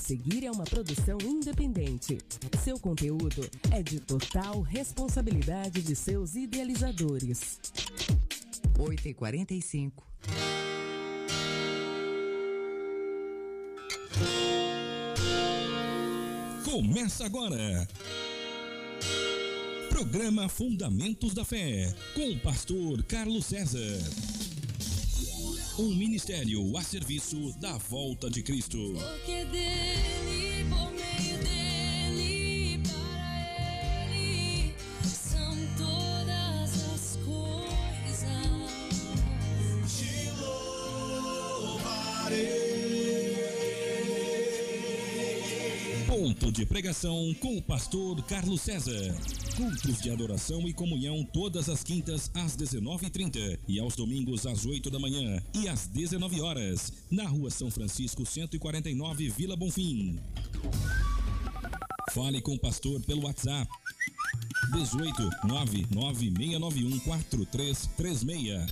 seguir é uma produção independente. Seu conteúdo é de total responsabilidade de seus idealizadores. 8 e 45 Começa agora. Programa Fundamentos da Fé, com o pastor Carlos César. Um ministério a serviço da volta de Cristo. Porque dele, Ponto de pregação com o pastor Carlos César. Cultos de adoração e comunhão todas as quintas às 19h30 e aos domingos às 8 da manhã e às 19 horas na Rua São Francisco 149, Vila Bonfim. Fale com o pastor pelo WhatsApp 18 99691 4336.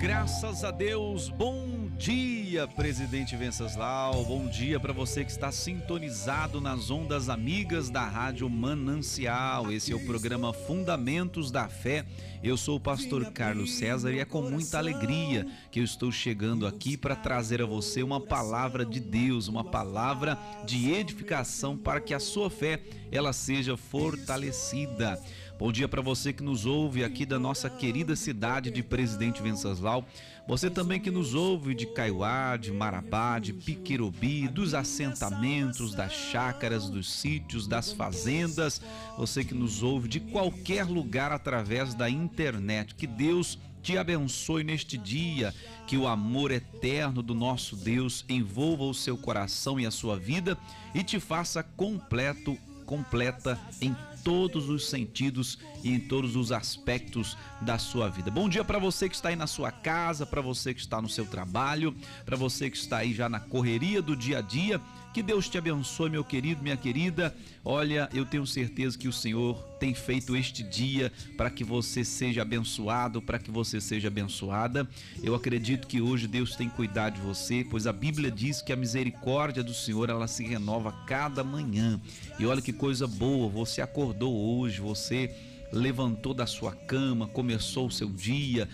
Graças a Deus, bom dia, presidente Venceslau. Bom dia para você que está sintonizado nas ondas amigas da Rádio Manancial. Esse é o programa Fundamentos da Fé. Eu sou o pastor Carlos César e é com muita alegria que eu estou chegando aqui para trazer a você uma palavra de Deus, uma palavra de edificação para que a sua fé ela seja fortalecida. Bom dia para você que nos ouve aqui da nossa querida cidade de Presidente Venceslau. Você também que nos ouve de Caiuá, de Marabá, de Piquerobi, dos assentamentos, das chácaras, dos sítios, das fazendas. Você que nos ouve de qualquer lugar através da internet. Que Deus te abençoe neste dia, que o amor eterno do nosso Deus envolva o seu coração e a sua vida e te faça completo, completa em todos os sentidos e em todos os aspectos da sua vida. Bom dia para você que está aí na sua casa, para você que está no seu trabalho, para você que está aí já na correria do dia a dia. Que Deus te abençoe, meu querido, minha querida. Olha, eu tenho certeza que o Senhor tem feito este dia para que você seja abençoado, para que você seja abençoada. Eu acredito que hoje Deus tem cuidado de você, pois a Bíblia diz que a misericórdia do Senhor ela se renova cada manhã. E olha que coisa boa, você acordou hoje, você levantou da sua cama, começou o seu dia,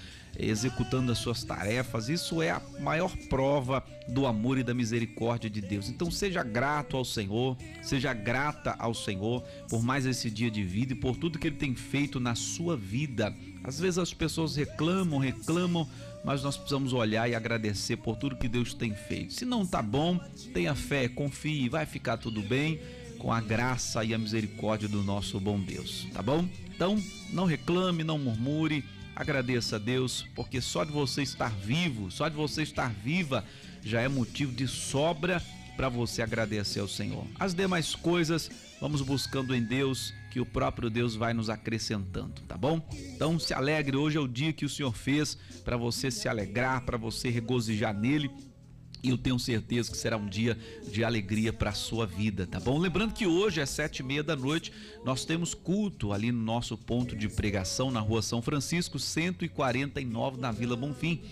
executando as suas tarefas. Isso é a maior prova do amor e da misericórdia de Deus. Então seja grato ao Senhor, seja grata ao Senhor por mais esse dia de vida e por tudo que ele tem feito na sua vida. Às vezes as pessoas reclamam, reclamam, mas nós precisamos olhar e agradecer por tudo que Deus tem feito. Se não tá bom, tenha fé, confie, vai ficar tudo bem com a graça e a misericórdia do nosso bom Deus, tá bom? Então, não reclame, não murmure, agradeça a Deus, porque só de você estar vivo, só de você estar viva, já é motivo de sobra para você agradecer ao Senhor. As demais coisas, vamos buscando em Deus, que o próprio Deus vai nos acrescentando, tá bom? Então se alegre, hoje é o dia que o Senhor fez para você se alegrar, para você regozijar nele e eu tenho certeza que será um dia de alegria para a sua vida, tá bom? Lembrando que hoje às sete e meia da noite nós temos culto ali no nosso ponto de pregação na rua São Francisco, 149 na Vila Bonfim.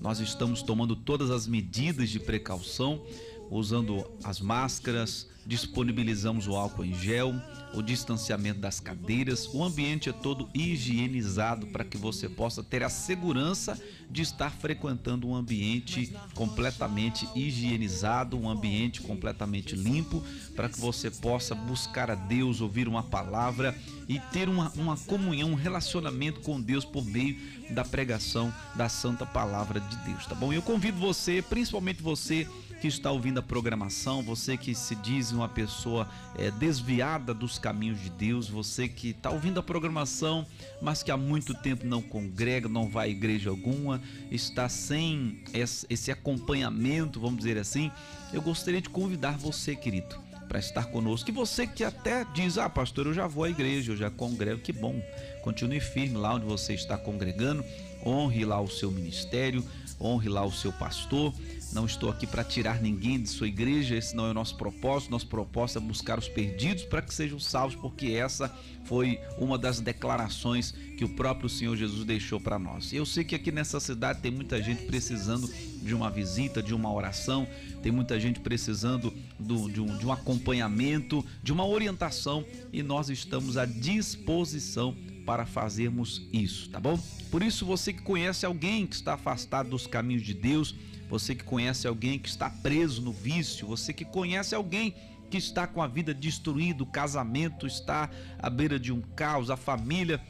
Nós estamos tomando todas as medidas de precaução, usando as máscaras, disponibilizamos o álcool em gel, o distanciamento das cadeiras, o ambiente é todo higienizado para que você possa ter a segurança de estar frequentando um ambiente completamente higienizado, um ambiente completamente limpo, para que você possa buscar a Deus, ouvir uma palavra e ter uma, uma comunhão, um relacionamento com Deus por meio da pregação da Santa Palavra de Deus, tá bom? Eu convido você, principalmente você que está ouvindo a programação, você que se diz uma pessoa é, desviada dos caminhos de Deus, você que está ouvindo a programação, mas que há muito tempo não congrega, não vai à igreja alguma, está sem esse acompanhamento, vamos dizer assim, eu gostaria de convidar você, querido, para estar conosco. E você que até diz: Ah, pastor, eu já vou à igreja, eu já congrego, que bom. Continue firme lá onde você está congregando, honre lá o seu ministério, honre lá o seu pastor. Não estou aqui para tirar ninguém de sua igreja, esse não é o nosso propósito. Nosso propósito é buscar os perdidos para que sejam salvos, porque essa foi uma das declarações que o próprio Senhor Jesus deixou para nós. Eu sei que aqui nessa cidade tem muita gente precisando de uma visita, de uma oração, tem muita gente precisando do, de, um, de um acompanhamento, de uma orientação e nós estamos à disposição para fazermos isso, tá bom? Por isso, você que conhece alguém que está afastado dos caminhos de Deus, você que conhece alguém que está preso no vício, você que conhece alguém que está com a vida destruída, o casamento está à beira de um caos, a família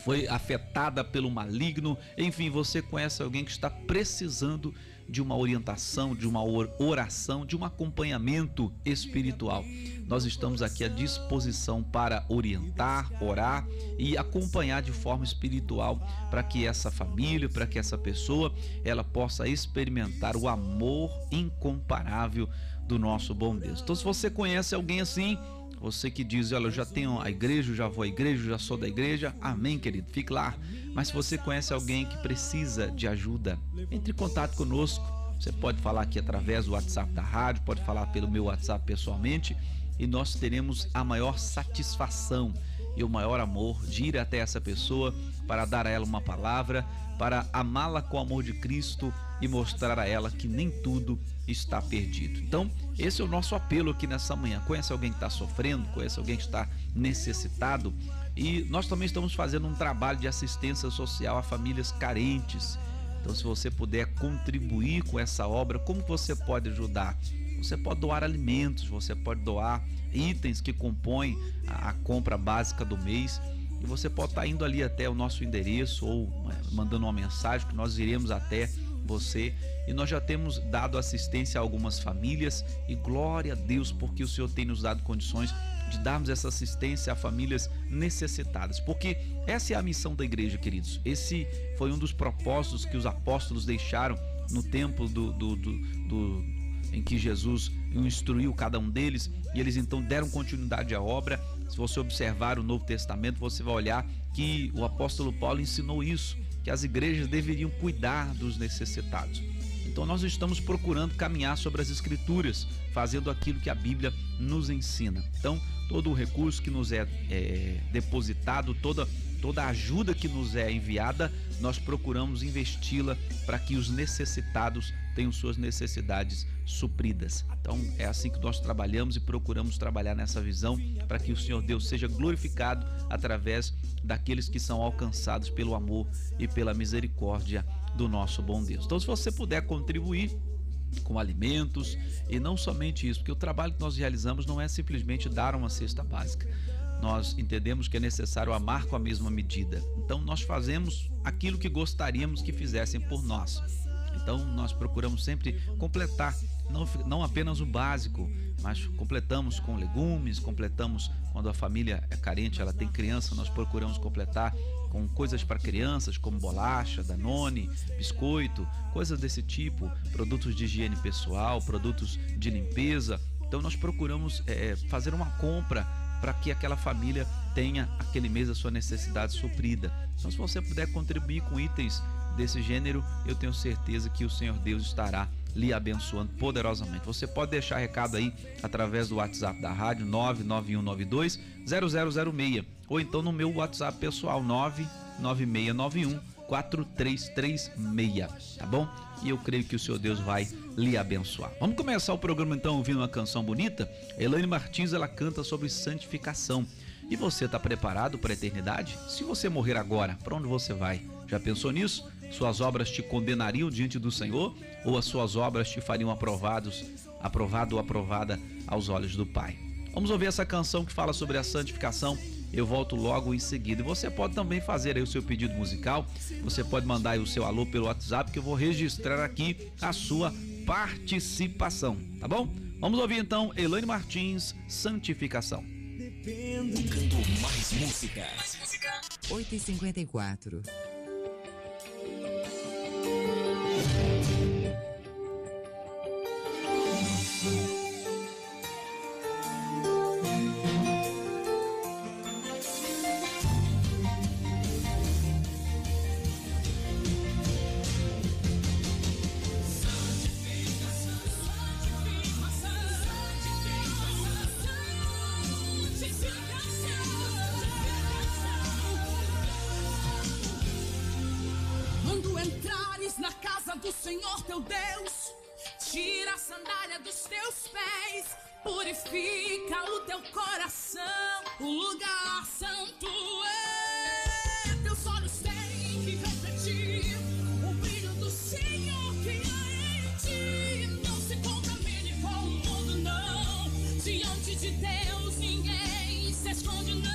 foi afetada pelo maligno, enfim, você conhece alguém que está precisando de uma orientação, de uma oração, de um acompanhamento espiritual. Nós estamos aqui à disposição para orientar, orar e acompanhar de forma espiritual para que essa família, para que essa pessoa, ela possa experimentar o amor incomparável do nosso bom Deus. Então, se você conhece alguém assim, você que diz, olha, eu já tenho a igreja, já vou à igreja, já sou da igreja, amém, querido, fique lá. Mas se você conhece alguém que precisa de ajuda, entre em contato conosco. Você pode falar aqui através do WhatsApp da rádio, pode falar pelo meu WhatsApp pessoalmente e nós teremos a maior satisfação e o maior amor de ir até essa pessoa para dar a ela uma palavra, para amá-la com o amor de Cristo e mostrar a ela que nem tudo está perdido. Então, esse é o nosso apelo aqui nessa manhã. Conhece alguém que está sofrendo, conhece alguém que está necessitado e nós também estamos fazendo um trabalho de assistência social a famílias carentes. Então, se você puder contribuir com essa obra, como você pode ajudar? Você pode doar alimentos, você pode doar itens que compõem a, a compra básica do mês. E você pode estar indo ali até o nosso endereço ou é, mandando uma mensagem que nós iremos até você. E nós já temos dado assistência a algumas famílias. E glória a Deus porque o Senhor tem nos dado condições de darmos essa assistência a famílias necessitadas, porque essa é a missão da igreja, queridos. Esse foi um dos propósitos que os apóstolos deixaram no tempo do, do, do, do em que Jesus instruiu cada um deles. E eles então deram continuidade à obra. Se você observar o Novo Testamento, você vai olhar que o apóstolo Paulo ensinou isso, que as igrejas deveriam cuidar dos necessitados. Então nós estamos procurando caminhar sobre as escrituras, fazendo aquilo que a Bíblia nos ensina. Então, todo o recurso que nos é, é depositado, toda toda a ajuda que nos é enviada, nós procuramos investi-la para que os necessitados tenham suas necessidades supridas. Então é assim que nós trabalhamos e procuramos trabalhar nessa visão para que o Senhor Deus seja glorificado através daqueles que são alcançados pelo amor e pela misericórdia do nosso bom Deus. Então se você puder contribuir com alimentos e não somente isso, porque o trabalho que nós realizamos não é simplesmente dar uma cesta básica nós entendemos que é necessário amar com a mesma medida. Então nós fazemos aquilo que gostaríamos que fizessem por nós. Então nós procuramos sempre completar, não, não apenas o básico, mas completamos com legumes, completamos quando a família é carente, ela tem criança, nós procuramos completar com coisas para crianças, como bolacha, danone, biscoito, coisas desse tipo, produtos de higiene pessoal, produtos de limpeza. Então nós procuramos é, fazer uma compra para que aquela família tenha aquele mês a sua necessidade suprida. Então, se você puder contribuir com itens desse gênero, eu tenho certeza que o Senhor Deus estará lhe abençoando poderosamente. Você pode deixar recado aí através do WhatsApp da rádio 99192 0006 ou então no meu WhatsApp pessoal 99691 4336, tá bom? E eu creio que o Senhor Deus vai lhe abençoar. Vamos começar o programa então ouvindo uma canção bonita? Elaine Martins, ela canta sobre santificação. E você está preparado para a eternidade? Se você morrer agora, para onde você vai? Já pensou nisso? Suas obras te condenariam diante do Senhor ou as suas obras te fariam aprovados, aprovado ou aprovada aos olhos do Pai? Vamos ouvir essa canção que fala sobre a santificação eu volto logo em seguida. E você pode também fazer aí o seu pedido musical, você pode mandar aí o seu alô pelo WhatsApp que eu vou registrar aqui a sua participação, tá bom? Vamos ouvir então Elaine Martins, Santificação. Tocando mais música. 8h54. Thank you. Senhor teu Deus. Tira a sandália dos teus pés, purifica o teu coração. O lugar santo é. Teus olhos têm que refletir o brilho do Senhor que há em ti. Não se contamine com o mundo, não. Diante de Deus ninguém se esconde, não.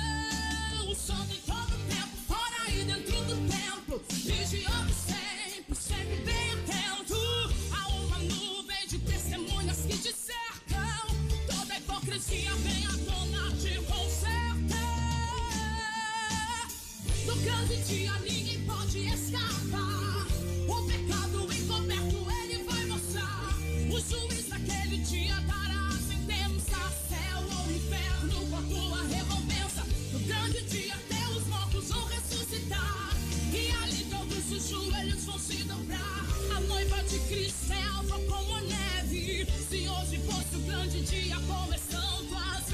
Dia ninguém pode escapar. O pecado encoberto ele vai mostrar. O juiz naquele dia dará a sentença. Céu ou inferno com a tua recompensa. No grande dia teus mortos vão ressuscitar. E ali todos os joelhos vão se dobrar. A noiva de Cristo é alva como a neve. Se hoje fosse o grande dia, como estão tuas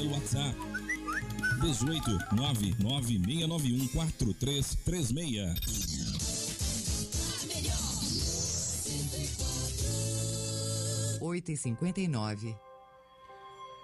pelo WhatsApp. 18 99691 4336. oito e cinquenta e nove.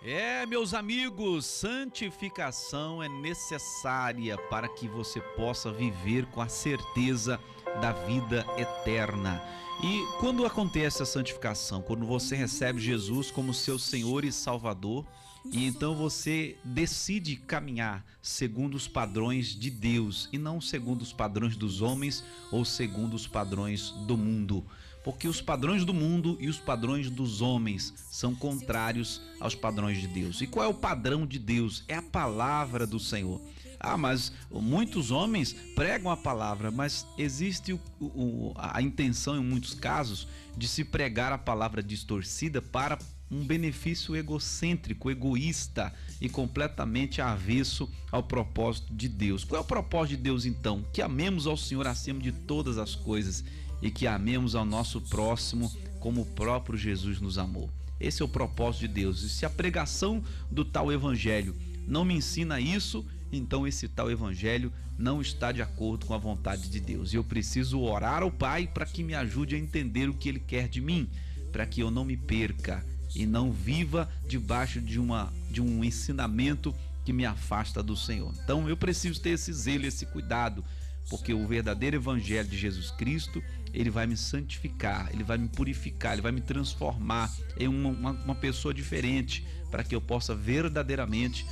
É, meus amigos, santificação é necessária para que você possa viver com a certeza da vida eterna. E quando acontece a santificação? Quando você recebe Jesus como seu Senhor e Salvador, e então você decide caminhar segundo os padrões de Deus e não segundo os padrões dos homens ou segundo os padrões do mundo porque os padrões do mundo e os padrões dos homens são contrários aos padrões de Deus. E qual é o padrão de Deus? É a palavra do Senhor. Ah, mas muitos homens pregam a palavra, mas existe o, o, a intenção, em muitos casos, de se pregar a palavra distorcida para um benefício egocêntrico, egoísta e completamente avesso ao propósito de Deus. Qual é o propósito de Deus então? Que amemos ao Senhor acima de todas as coisas e que amemos ao nosso próximo como o próprio Jesus nos amou. Esse é o propósito de Deus. E se a pregação do tal evangelho não me ensina isso, então esse tal evangelho não está de acordo com a vontade de Deus. E eu preciso orar ao Pai para que me ajude a entender o que Ele quer de mim, para que eu não me perca e não viva debaixo de, uma, de um ensinamento que me afasta do Senhor. Então eu preciso ter esse zelo, esse cuidado, porque o verdadeiro evangelho de Jesus Cristo, ele vai me santificar, ele vai me purificar, ele vai me transformar em uma, uma, uma pessoa diferente, para que eu possa verdadeiramente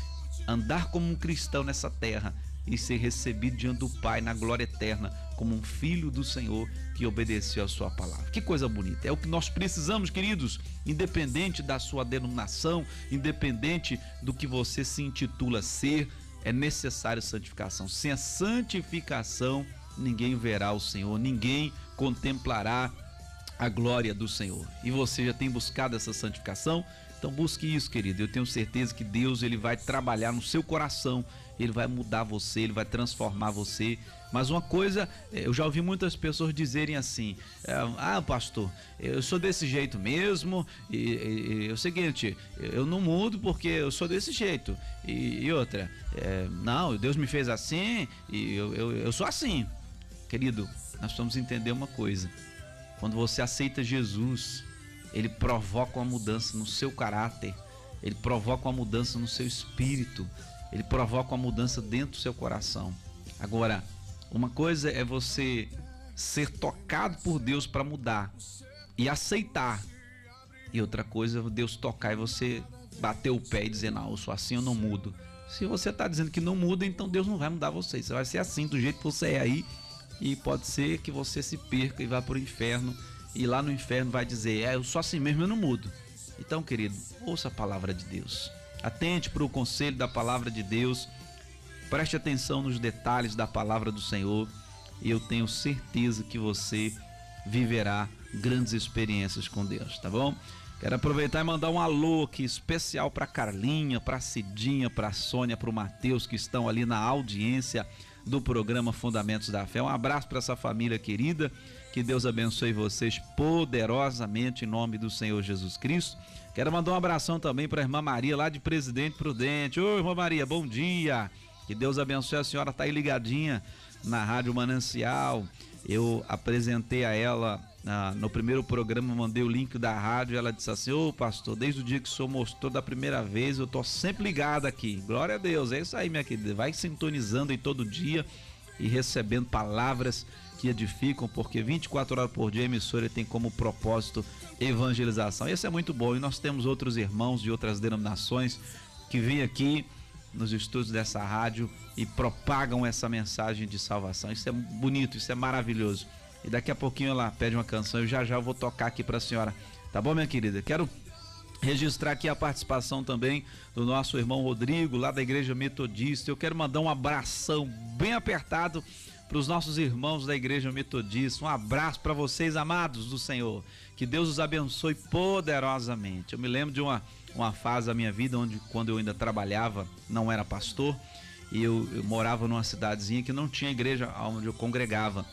andar como um cristão nessa terra e ser recebido diante do Pai na glória eterna como um filho do Senhor que obedeceu a sua palavra. Que coisa bonita. É o que nós precisamos, queridos, independente da sua denominação, independente do que você se intitula ser, é necessário santificação. Sem a santificação, ninguém verá o Senhor, ninguém contemplará a glória do Senhor. E você já tem buscado essa santificação? Então busque isso, querido. Eu tenho certeza que Deus ele vai trabalhar no seu coração, ele vai mudar você, ele vai transformar você. Mas uma coisa, eu já ouvi muitas pessoas dizerem assim: Ah, pastor, eu sou desse jeito mesmo, e, e, e é o seguinte, eu não mudo porque eu sou desse jeito. E, e outra, é, não, Deus me fez assim e eu, eu, eu sou assim. Querido, nós precisamos entender uma coisa: quando você aceita Jesus, ele provoca uma mudança no seu caráter, ele provoca uma mudança no seu espírito, ele provoca uma mudança dentro do seu coração. Agora, uma coisa é você ser tocado por Deus para mudar e aceitar, e outra coisa é Deus tocar e você bater o pé e dizer: Não, eu sou assim, eu não mudo. Se você está dizendo que não muda, então Deus não vai mudar você. Você vai ser assim, do jeito que você é aí, e pode ser que você se perca e vá para o inferno e lá no inferno vai dizer: É, eu sou assim mesmo, eu não mudo. Então, querido, ouça a palavra de Deus. Atente para o conselho da palavra de Deus. Preste atenção nos detalhes da palavra do Senhor. E eu tenho certeza que você viverá grandes experiências com Deus, tá bom? Quero aproveitar e mandar um alô aqui especial para Carlinha, para Cidinha, para Sônia, para o Matheus que estão ali na audiência do programa Fundamentos da Fé. Um abraço para essa família querida que Deus abençoe vocês poderosamente em nome do Senhor Jesus Cristo. Quero mandar um abração também para a irmã Maria, lá de Presidente Prudente. Ô, irmã Maria, bom dia. Que Deus abençoe. A senhora está aí ligadinha na Rádio Manancial. Eu apresentei a ela no primeiro programa, mandei o link da rádio. Ela disse assim: Ô pastor, desde o dia que o senhor mostrou da primeira vez, eu tô sempre ligado aqui. Glória a Deus, é isso aí, minha querida. Vai sintonizando aí todo dia e recebendo palavras que edificam, porque 24 horas por dia a emissora tem como propósito evangelização. Isso é muito bom e nós temos outros irmãos de outras denominações que vêm aqui nos estudos dessa rádio e propagam essa mensagem de salvação. Isso é bonito, isso é maravilhoso. E daqui a pouquinho ela pede uma canção e já já eu vou tocar aqui para a senhora. Tá bom, minha querida? Quero registrar aqui a participação também do nosso irmão Rodrigo, lá da Igreja Metodista. Eu quero mandar um abração bem apertado para os nossos irmãos da Igreja Metodista. Um abraço para vocês, amados do Senhor. Que Deus os abençoe poderosamente. Eu me lembro de uma, uma fase da minha vida onde, quando eu ainda trabalhava, não era pastor, e eu, eu morava numa cidadezinha que não tinha igreja onde eu congregava.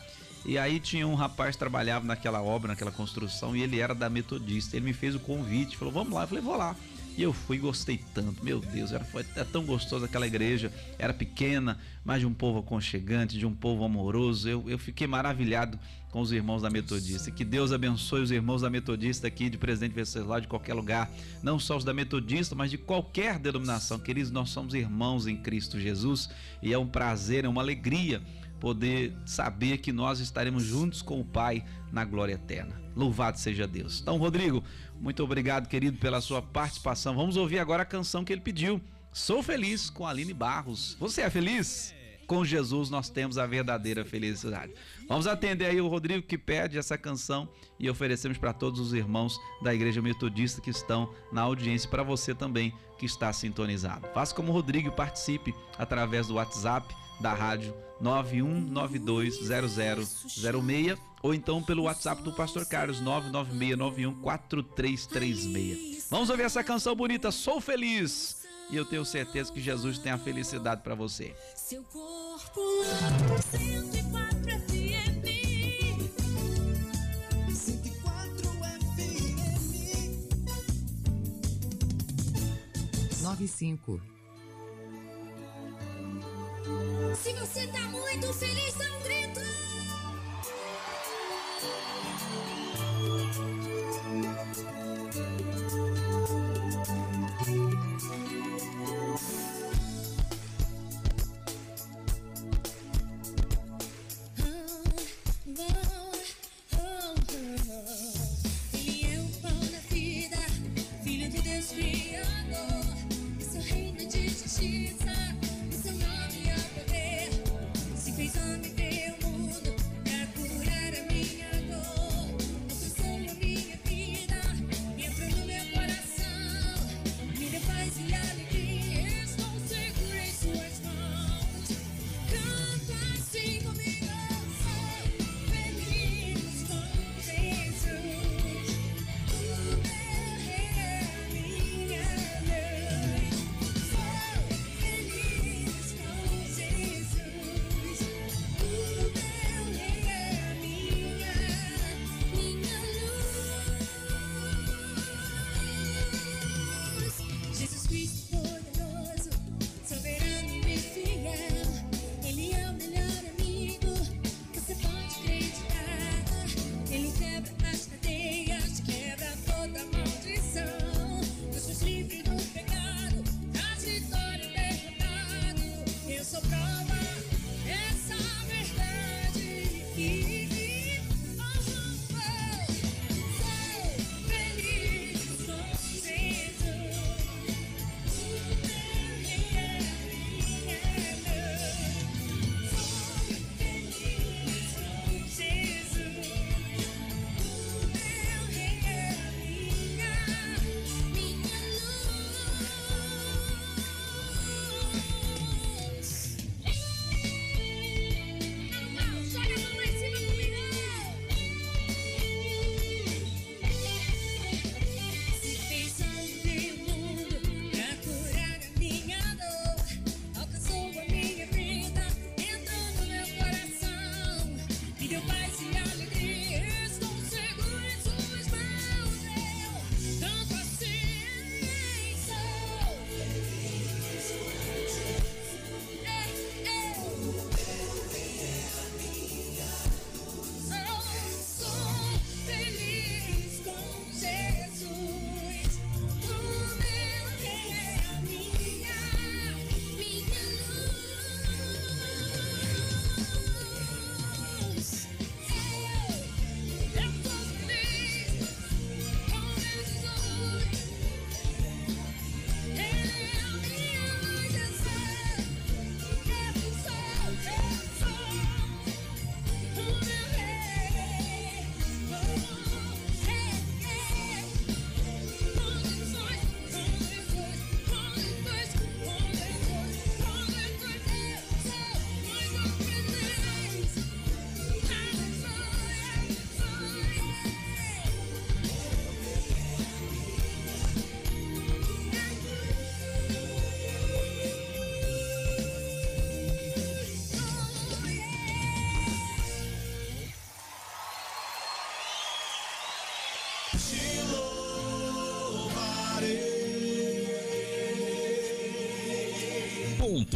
E aí tinha um rapaz que trabalhava naquela obra, naquela construção, e ele era da Metodista. Ele me fez o convite, falou: "Vamos lá". Eu falei: "Vou lá". E eu fui gostei tanto. Meu Deus, era, foi, era tão gostoso aquela igreja. Era pequena, mas de um povo aconchegante, de um povo amoroso. Eu, eu fiquei maravilhado com os irmãos da Metodista. Que Deus abençoe os irmãos da Metodista aqui de Presidente Venceslau, de qualquer lugar. Não só os da Metodista, mas de qualquer denominação. Queridos, nós somos irmãos em Cristo Jesus. E é um prazer, é uma alegria poder saber que nós estaremos juntos com o Pai na glória eterna. Louvado seja Deus. Então, Rodrigo, muito obrigado, querido, pela sua participação. Vamos ouvir agora a canção que ele pediu. Sou feliz com Aline Barros. Você é feliz? Com Jesus nós temos a verdadeira felicidade. Vamos atender aí o Rodrigo que pede essa canção e oferecemos para todos os irmãos da Igreja Metodista que estão na audiência, para você também que está sintonizado. Faça como o Rodrigo e participe através do WhatsApp da rádio 91920006 ou então pelo WhatsApp do Pastor Carlos 996914336. Vamos ouvir essa canção bonita, Sou Feliz. E eu tenho certeza que Jesus tem a felicidade para você. Seu corpo 104 FM 104 FM 95 se você tá muito feliz, dá um grito.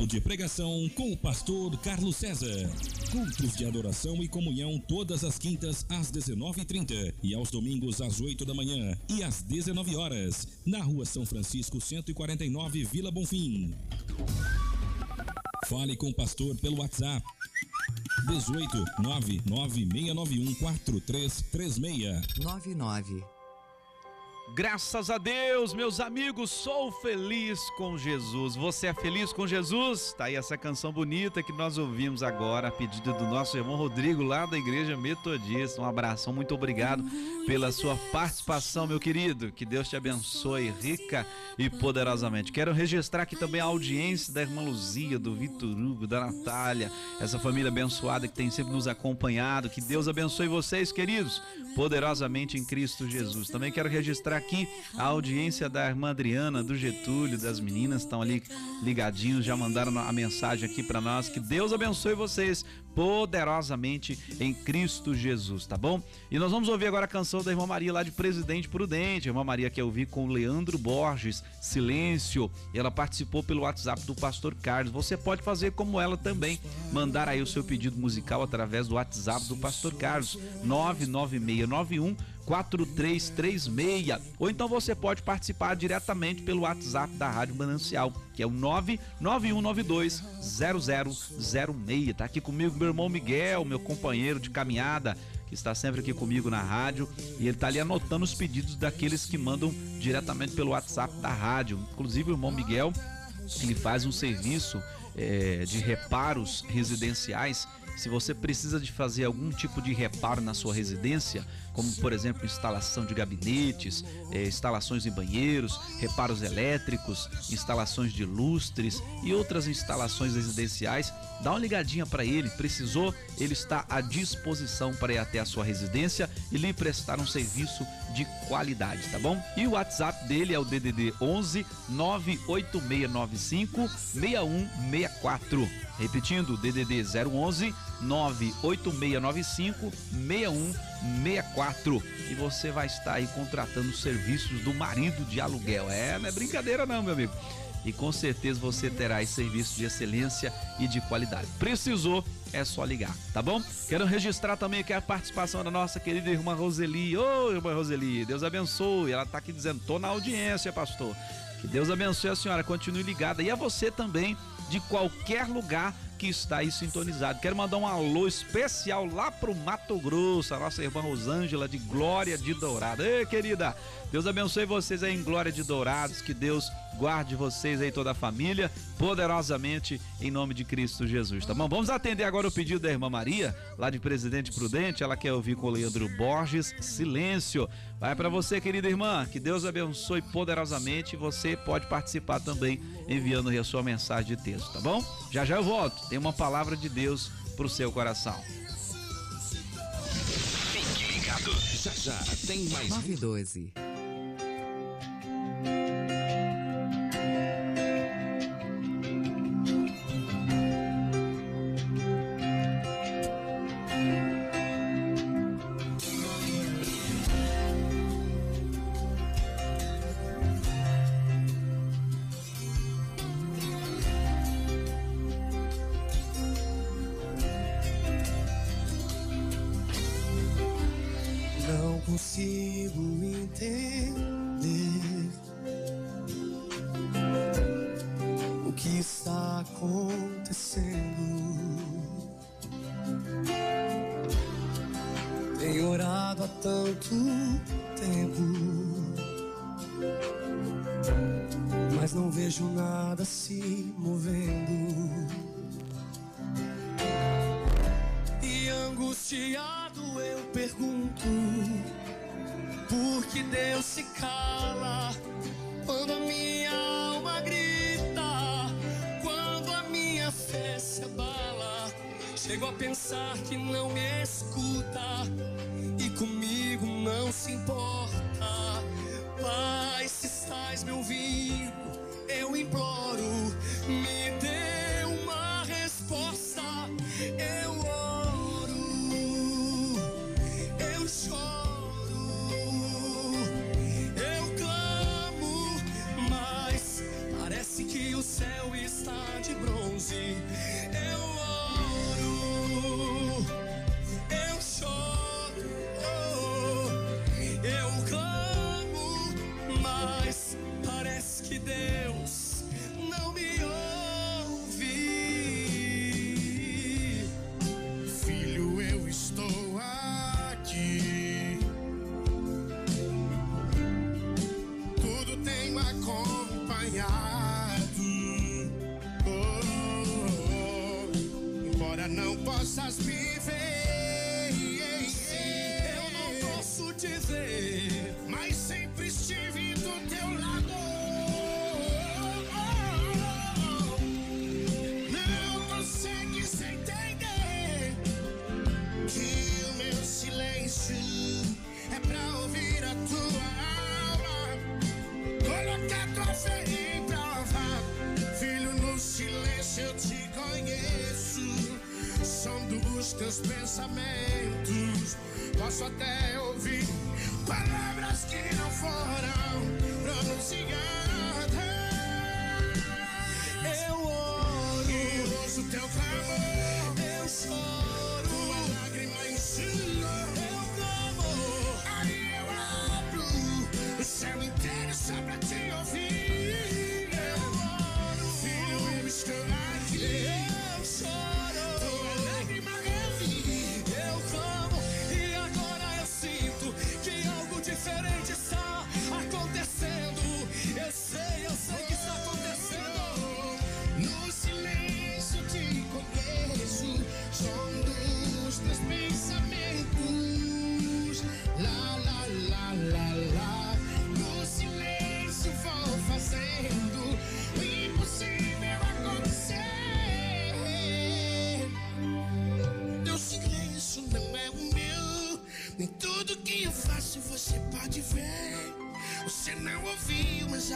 De pregação com o pastor Carlos César. Cultos de adoração e comunhão todas as quintas às 19h30 e aos domingos às 8 da manhã e às 19 horas na Rua São Francisco 149, Vila Bonfim. Fale com o pastor pelo WhatsApp 18 99691 4336. 99. Graças a Deus, meus amigos, sou feliz com Jesus. Você é feliz com Jesus? Tá aí essa canção bonita que nós ouvimos agora, a pedido do nosso irmão Rodrigo, lá da Igreja Metodista. Um abração, muito obrigado pela sua participação, meu querido. Que Deus te abençoe rica e poderosamente. Quero registrar aqui também a audiência da irmã Luzia, do Vitor Hugo, da Natália, essa família abençoada que tem sempre nos acompanhado. Que Deus abençoe vocês, queridos, poderosamente em Cristo Jesus. Também quero registrar aqui a audiência da irmã Adriana, do Getúlio, das meninas estão ali ligadinhos, já mandaram a mensagem aqui para nós. Que Deus abençoe vocês poderosamente em Cristo Jesus, tá bom? E nós vamos ouvir agora a canção da irmã Maria lá de Presidente Prudente. A irmã Maria quer ouvir com Leandro Borges, Silêncio. Ela participou pelo WhatsApp do Pastor Carlos. Você pode fazer como ela também, mandar aí o seu pedido musical através do WhatsApp do Pastor Carlos, 99691 4336. Ou então você pode participar diretamente pelo WhatsApp da Rádio Manancial, que é o 99192 0006. Tá aqui comigo meu irmão Miguel, meu companheiro de caminhada, que está sempre aqui comigo na rádio, e ele está ali anotando os pedidos daqueles que mandam diretamente pelo WhatsApp da rádio. Inclusive o irmão Miguel, ele faz um serviço é, de reparos residenciais. Se você precisa de fazer algum tipo de reparo na sua residência, como por exemplo instalação de gabinetes, eh, instalações em banheiros, reparos elétricos, instalações de lustres e outras instalações residenciais, dá uma ligadinha para ele. Precisou? Ele está à disposição para ir até a sua residência e lhe prestar um serviço de qualidade, tá bom? E o WhatsApp dele é o DDD 11 98695 6164. Repetindo, DDD 011 98695 6164 e você vai estar aí contratando serviços do marido de aluguel. É, não é brincadeira não, meu amigo. E com certeza você terá esse serviço de excelência e de qualidade. Precisou, é só ligar, tá bom? Quero registrar também aqui a participação da nossa querida irmã Roseli. Ô, irmã Roseli, Deus abençoe. Ela tá aqui dizendo, tô na audiência, pastor. Que Deus abençoe a senhora, continue ligada. E a você também, de qualquer lugar que está aí sintonizado. Quero mandar um alô especial lá pro Mato Grosso, a nossa irmã Rosângela de Glória de Dourado. Ei, querida, Deus abençoe vocês aí em Glória de Dourados, que Deus guarde vocês aí toda a família poderosamente em nome de Cristo Jesus, tá bom? Vamos atender agora o pedido da irmã Maria, lá de Presidente Prudente, ela quer ouvir com o Leandro Borges, Silêncio. Vai para você, querida irmã, que Deus abençoe poderosamente, você pode participar também enviando aí a sua mensagem de texto, tá bom? Já já eu volto, tem uma palavra de Deus pro seu coração. Fique ligado, já já tem mais 912.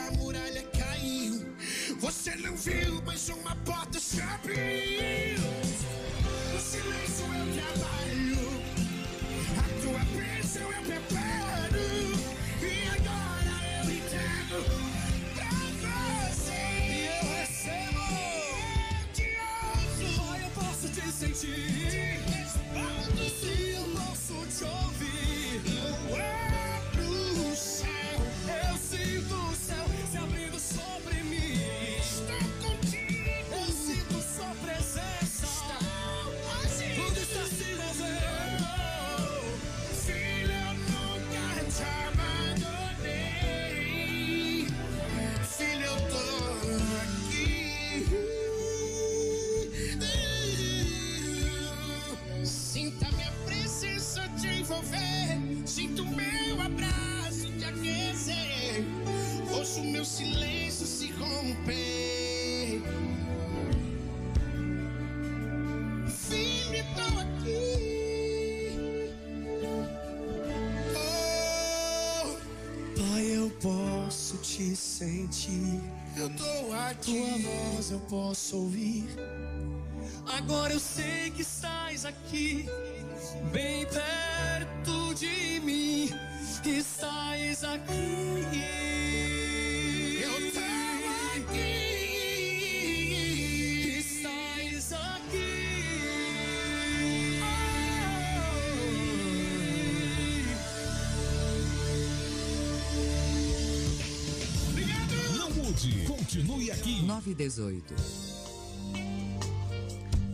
A muralha caiu. Você não viu, mas uma porta se abriu. No silêncio eu trabalho. A tua bênção eu preparo. E agora eu entrego pra você. E eu recebo. Eu te ouço. Pai, eu posso te sentir. Sentir. Eu tô aqui. Tua voz eu posso ouvir. Agora eu sei que estás aqui, Mude, continue aqui. 918.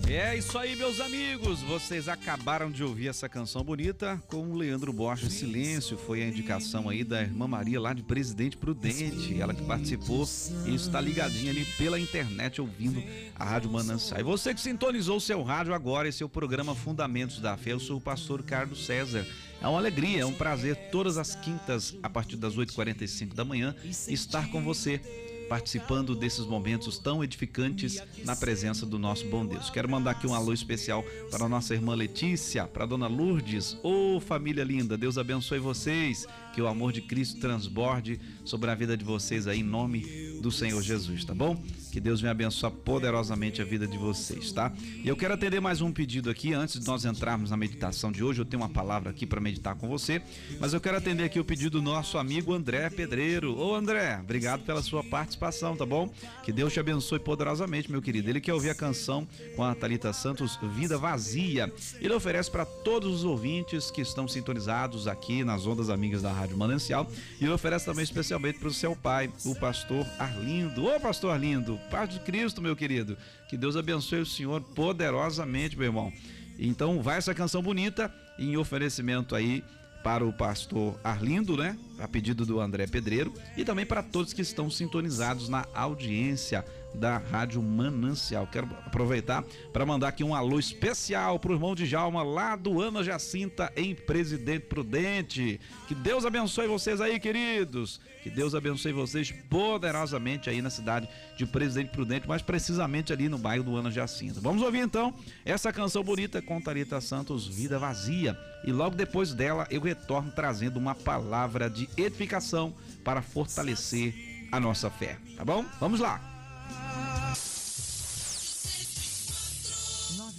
É isso aí, meus amigos. Vocês acabaram de ouvir essa canção bonita com o Leandro Borges Silêncio. Foi a indicação aí da irmã Maria lá de Presidente Prudente. Ela que participou e está ligadinha ali pela internet ouvindo a Rádio Manancial. E você que sintonizou o seu rádio agora, esse é o programa Fundamentos da Fé. Eu sou o pastor Carlos César. É uma alegria, é um prazer todas as quintas, a partir das 8h45 da manhã, estar com você participando desses momentos tão edificantes na presença do nosso bom Deus. Quero mandar aqui um alô especial para a nossa irmã Letícia, para a dona Lourdes. Ô família linda, Deus abençoe vocês, que o amor de Cristo transborde sobre a vida de vocês aí em nome do Senhor Jesus, tá bom? Que Deus venha abençoar poderosamente a vida de vocês, tá? E eu quero atender mais um pedido aqui antes de nós entrarmos na meditação de hoje. Eu tenho uma palavra aqui para meditar com você, mas eu quero atender aqui o pedido do nosso amigo André Pedreiro. Ô André, obrigado pela sua participação, tá bom? Que Deus te abençoe poderosamente, meu querido. Ele quer ouvir a canção com a Talita Santos, Vida Vazia. Ele oferece para todos os ouvintes que estão sintonizados aqui nas ondas amigas da Rádio Manancial e ele oferece também especialmente para o seu pai, o pastor Arlindo. Ô pastor Arlindo, paz de Cristo, meu querido. Que Deus abençoe o senhor poderosamente, meu irmão. Então, vai essa canção bonita em oferecimento aí para o pastor Arlindo, né? A pedido do André Pedreiro e também para todos que estão sintonizados na audiência da Rádio Manancial. Quero aproveitar para mandar aqui um alô especial para o irmão de Jalma lá do Ana Jacinta em Presidente Prudente. Que Deus abençoe vocês aí, queridos. Que Deus abençoe vocês poderosamente aí na cidade de Presidente Prudente, mais precisamente ali no bairro do Ana Jacinta. Vamos ouvir então essa canção bonita com Tarita Santos, Vida Vazia. E logo depois dela eu retorno trazendo uma palavra de edificação para fortalecer a nossa fé. Tá bom? Vamos lá.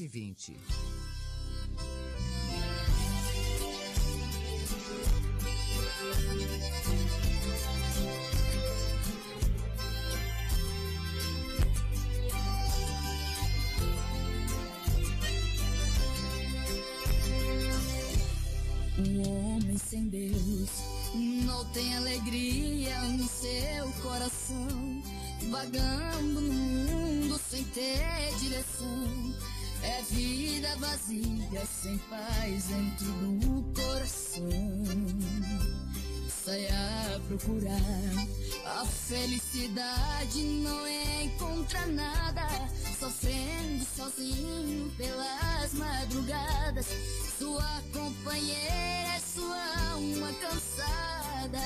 2020. Um homem sem Deus não tem alegria no seu coração, vagando no mundo sem ter direção é vida vazia, sem paz dentro do coração. Saia procurar a felicidade, não encontra nada. Sofrendo sozinho pelas madrugadas. Sua companheira é sua alma cansada.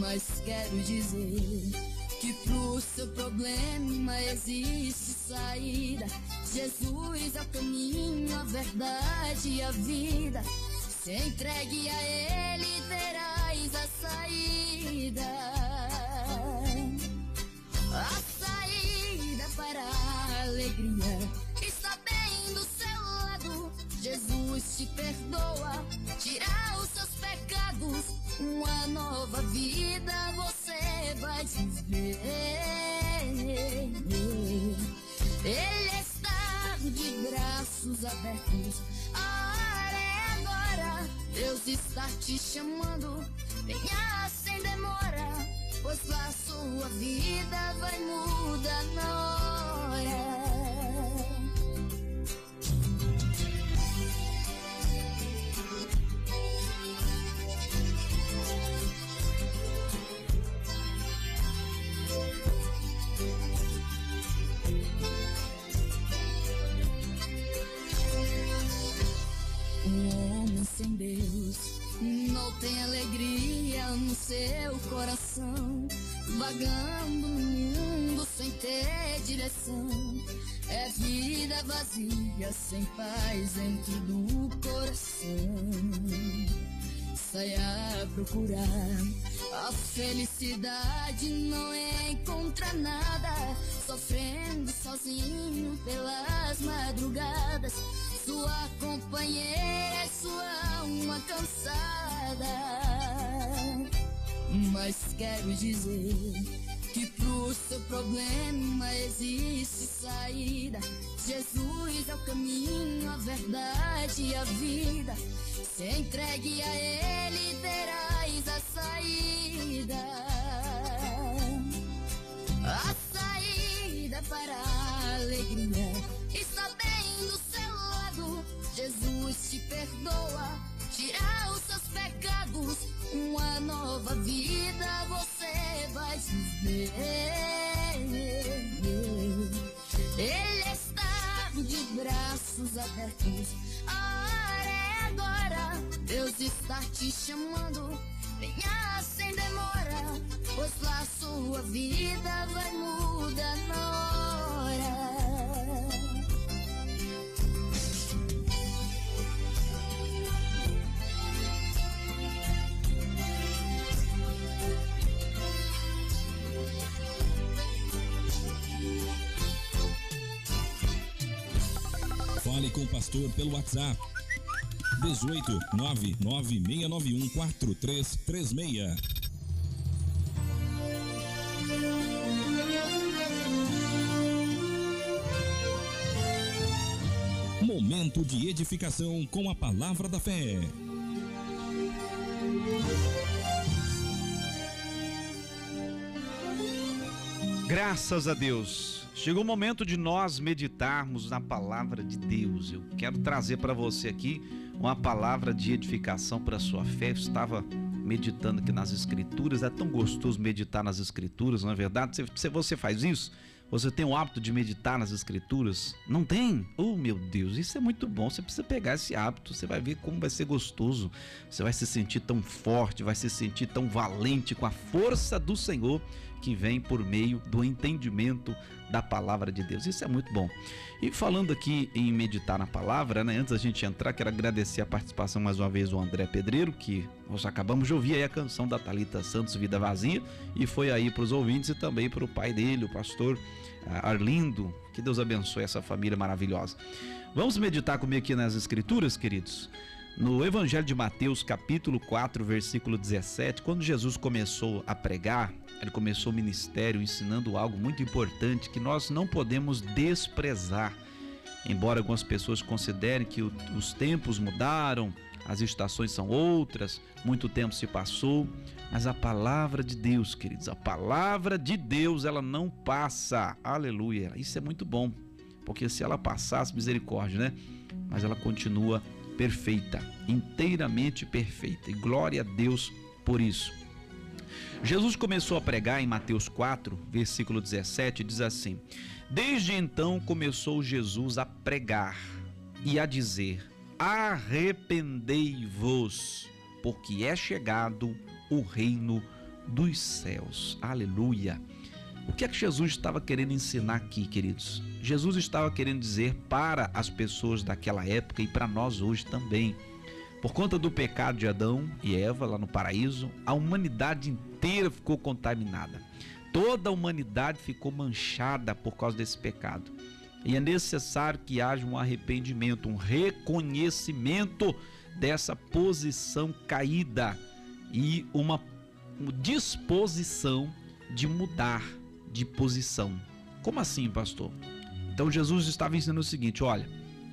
Mas quero dizer que pro seu problema existe saída. Jesus é o caminho, a verdade e a vida. Se entregue a Ele, terás a saída. A saída para a alegria está bem do seu lado. Jesus te perdoa, tira os seus pecados. Uma nova vida você vai viver. Ele está de braços abertos. A hora é agora. Deus está te chamando. Venha sem demora. Pois a sua vida vai mudar na hora. Sem paz dentro do coração. Saia a procurar a felicidade, não encontra nada. Sofrendo sozinho pelas madrugadas. Sua companheira é sua alma cansada. Mas quero dizer que pro seu problema existe saída. Jesus é o caminho, a verdade e a vida. Se entregue a Ele, terás a saída. A saída para a alegria está bem do seu lado. Jesus te perdoa, tira os seus pecados. Uma nova vida você vai viver. Braços abertos. A hora é agora. Deus está te chamando. Venha sem demora. Pois lá sua vida vai mudar na Fale com o pastor pelo WhatsApp. 18 99691 4336. Momento de edificação com a palavra da fé. Graças a Deus. Chegou o momento de nós meditarmos na palavra de Deus. Eu quero trazer para você aqui uma palavra de edificação para a sua fé. Eu estava meditando aqui nas escrituras. É tão gostoso meditar nas escrituras, não é verdade? Se- Se você faz isso, você tem o hábito de meditar nas escrituras? Não tem? Oh, meu Deus, isso é muito bom. Você precisa pegar esse hábito, você vai ver como vai ser gostoso. Você vai se sentir tão forte, vai se sentir tão valente com a força do Senhor que vem por meio do entendimento da palavra de Deus. Isso é muito bom. E falando aqui em meditar na palavra, né? Antes da gente entrar, quero agradecer a participação mais uma vez do André Pedreiro, que nós acabamos de ouvir aí a canção da Talita Santos Vida Vazia e foi aí para os ouvintes e também para o pai dele, o pastor ah, Arlindo. Que Deus abençoe essa família maravilhosa. Vamos meditar comigo aqui nas escrituras, queridos? No Evangelho de Mateus, capítulo 4, versículo 17, quando Jesus começou a pregar, ele começou o ministério ensinando algo muito importante que nós não podemos desprezar. Embora algumas pessoas considerem que os tempos mudaram, as estações são outras, muito tempo se passou, mas a palavra de Deus, queridos, a palavra de Deus, ela não passa. Aleluia. Isso é muito bom, porque se ela passasse, misericórdia, né? Mas ela continua perfeita, inteiramente perfeita. E glória a Deus por isso. Jesus começou a pregar em Mateus 4, versículo 17, diz assim: Desde então começou Jesus a pregar e a dizer: Arrependei-vos, porque é chegado o reino dos céus. Aleluia. O que é que Jesus estava querendo ensinar aqui, queridos? Jesus estava querendo dizer para as pessoas daquela época e para nós hoje também. Por conta do pecado de Adão e Eva lá no paraíso, a humanidade inteira ficou contaminada. Toda a humanidade ficou manchada por causa desse pecado. E é necessário que haja um arrependimento, um reconhecimento dessa posição caída e uma disposição de mudar de posição. Como assim, pastor? Então Jesus estava ensinando o seguinte: olha,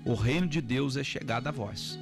o reino de Deus é chegado a vós.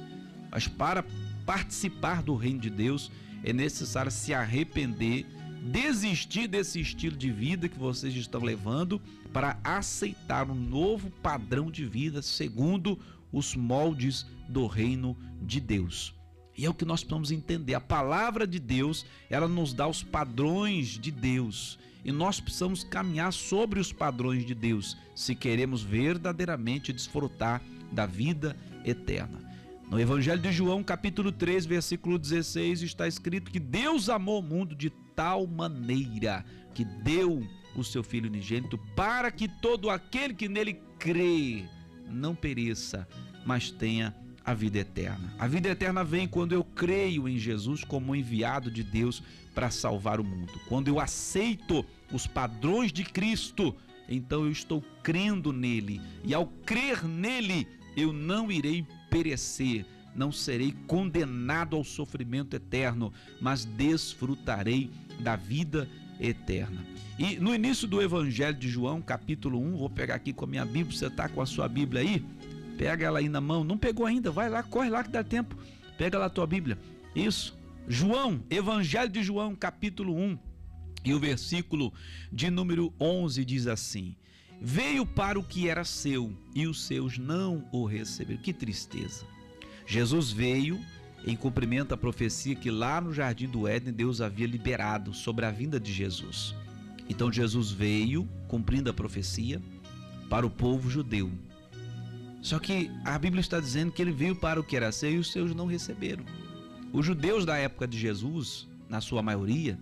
Mas para participar do reino de Deus é necessário se arrepender, desistir desse estilo de vida que vocês estão levando para aceitar um novo padrão de vida segundo os moldes do reino de Deus. E é o que nós precisamos entender. A palavra de Deus, ela nos dá os padrões de Deus. E nós precisamos caminhar sobre os padrões de Deus, se queremos verdadeiramente desfrutar da vida eterna. No Evangelho de João, capítulo 3, versículo 16, está escrito que Deus amou o mundo de tal maneira que deu o seu Filho unigênito para que todo aquele que nele crê não pereça, mas tenha a vida eterna. A vida eterna vem quando eu creio em Jesus como enviado de Deus para salvar o mundo. Quando eu aceito os padrões de Cristo, então eu estou crendo nele. E ao crer nele, eu não irei perecer, não serei condenado ao sofrimento eterno, mas desfrutarei da vida eterna. E no início do Evangelho de João, capítulo 1, vou pegar aqui com a minha Bíblia, você está com a sua Bíblia aí? Pega ela aí na mão. Não pegou ainda? Vai lá, corre lá que dá tempo. Pega lá a tua Bíblia. Isso. João, Evangelho de João, capítulo 1. E o versículo de número 11 diz assim: Veio para o que era seu e os seus não o receberam. Que tristeza. Jesus veio em cumprimento à profecia que lá no jardim do Éden Deus havia liberado sobre a vinda de Jesus. Então Jesus veio, cumprindo a profecia, para o povo judeu. Só que a Bíblia está dizendo que ele veio para o que era seu e os seus não receberam. Os judeus da época de Jesus, na sua maioria,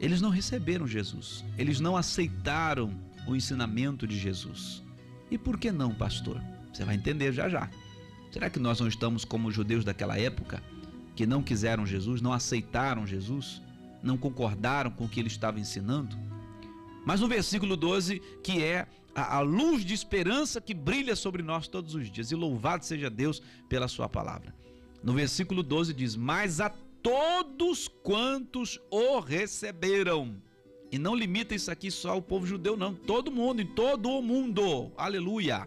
eles não receberam Jesus. Eles não aceitaram o ensinamento de Jesus. E por que não, pastor? Você vai entender já já. Será que nós não estamos como os judeus daquela época, que não quiseram Jesus, não aceitaram Jesus, não concordaram com o que ele estava ensinando? Mas no versículo 12, que é a, a, luz de esperança que brilha sobre nós todos os dias. E louvado seja Deus pela Sua palavra. No versículo 12 diz: Mas a todos quantos o receberam. E não limita isso aqui só ao povo judeu, não. Todo mundo, em todo o mundo. Aleluia.